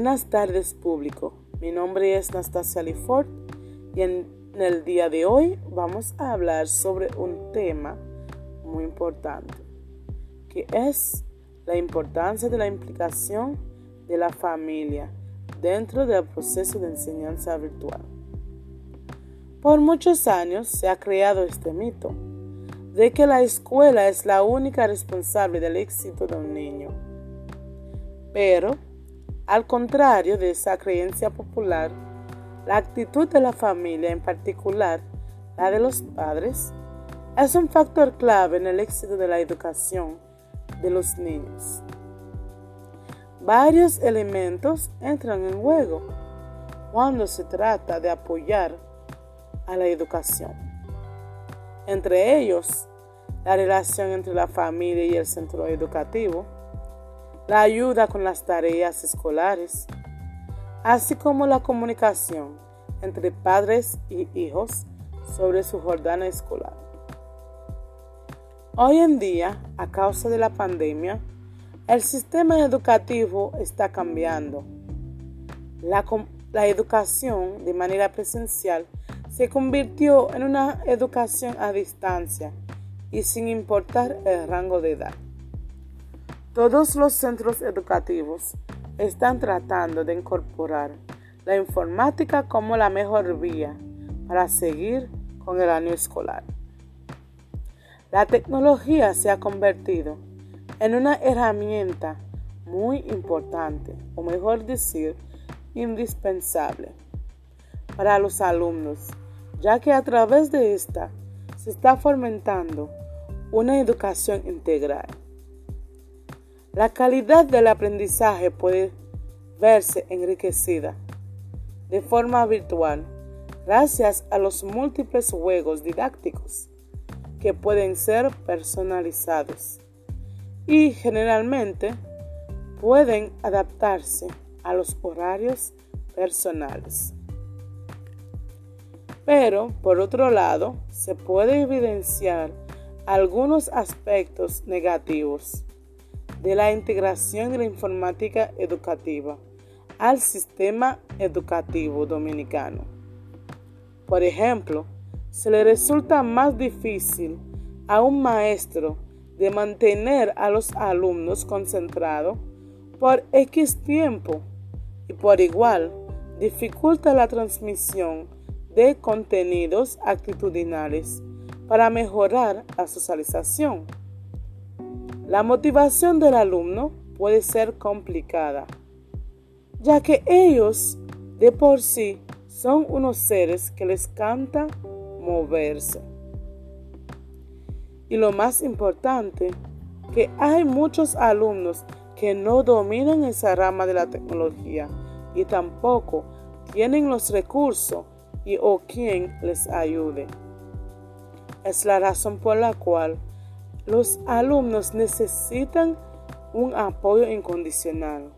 Buenas tardes público, mi nombre es Nastasia Lifort y en el día de hoy vamos a hablar sobre un tema muy importante, que es la importancia de la implicación de la familia dentro del proceso de enseñanza virtual. Por muchos años se ha creado este mito de que la escuela es la única responsable del éxito de un niño. Pero al contrario de esa creencia popular, la actitud de la familia, en particular la de los padres, es un factor clave en el éxito de la educación de los niños. Varios elementos entran en juego cuando se trata de apoyar a la educación. Entre ellos, la relación entre la familia y el centro educativo, la ayuda con las tareas escolares, así como la comunicación entre padres y hijos sobre su jornada escolar. Hoy en día, a causa de la pandemia, el sistema educativo está cambiando. La, la, educación de manera presencial se convirtió en una educación a distancia y sin importar el rango de edad. Todos los centros educativos están tratando de incorporar la informática como la mejor vía para seguir con el año escolar. La tecnología se ha convertido en una herramienta muy importante, o mejor decir, indispensable para los alumnos, ya que a través de esta se está fomentando una educación integral. La calidad del aprendizaje puede verse enriquecida de forma virtual gracias a los múltiples juegos didácticos que pueden ser personalizados y generalmente pueden adaptarse a los horarios personales. Pero, por otro lado, se puede evidenciar algunos aspectos negativos de la integración de la informática educativa al sistema educativo dominicano. Por ejemplo, se le resulta más difícil a un maestro de mantener a los alumnos concentrados por X tiempo y por igual dificulta la transmisión de contenidos actitudinales para mejorar la socialización. La motivación del alumno puede ser complicada, ya que ellos de por sí son unos seres que les canta moverse. Y lo más importante, que hay muchos alumnos que no dominan esa rama de la tecnología y tampoco tienen los recursos y o quien les ayude. Es la razón por la cual los alumnos necesitan un apoyo incondicional,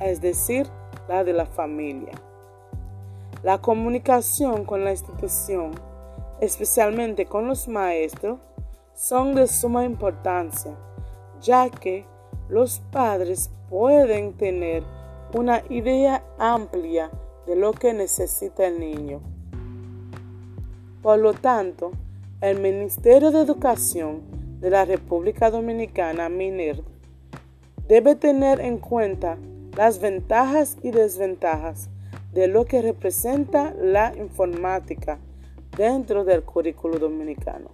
es decir, la de la familia. La comunicación con la institución, especialmente con los maestros, son de suma importancia, ya que los padres pueden tener una idea amplia de lo que necesita el niño. Por lo tanto, el Ministerio de Educación de la República Dominicana, MINER, debe tener en cuenta las ventajas y desventajas de lo que representa la informática dentro del currículo dominicano.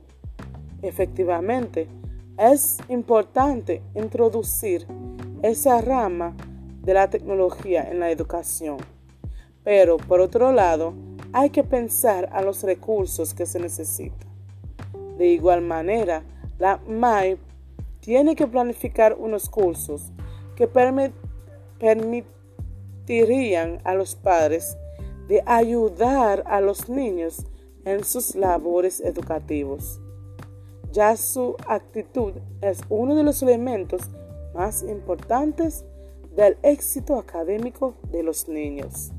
Efectivamente, es importante introducir esa rama de la tecnología en la educación, pero por otro lado, hay que pensar a los recursos que se necesitan. De igual manera, la MAI tiene que planificar unos cursos que permitirían a los padres de ayudar a los niños en sus labores educativos. Ya su actitud es uno de los elementos más importantes del éxito académico de los niños.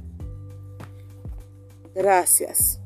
Gracias.